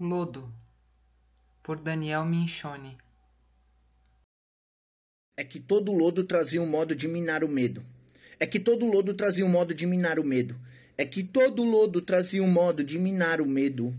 Lodo, por Daniel Minchone. É que todo lodo trazia um modo de minar o medo. É que todo lodo trazia um modo de minar o medo. É que todo lodo trazia um modo de minar o medo.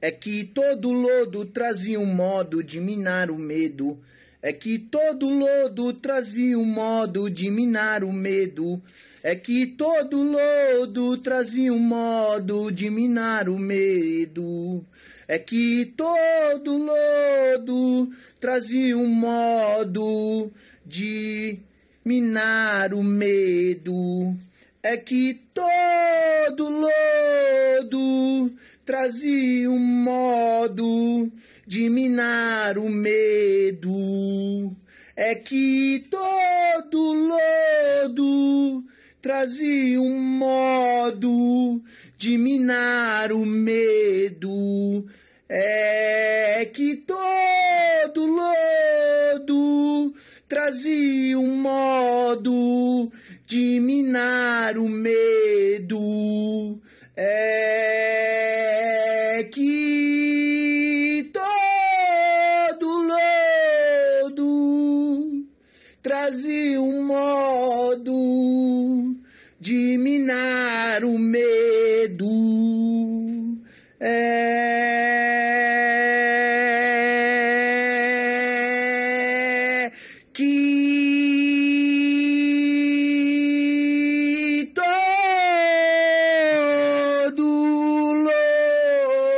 É que todo lodo trazia um modo de minar o medo. É que todo lodo trazia um modo de minar o medo. É que todo lodo trazia um modo de minar o medo. É que todo lodo trazia um modo de minar o medo. É que todo lodo trazia um modo de minar o medo. É que todo lodo trazia um modo de minar o medo. É que todo lodo trazia um modo de minar o medo. É que todo lodo trazia um modo de minar o medo. É que todo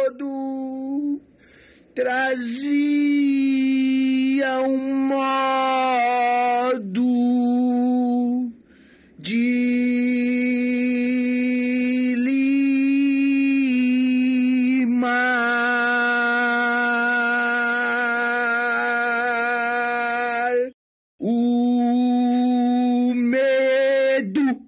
lodo trazia do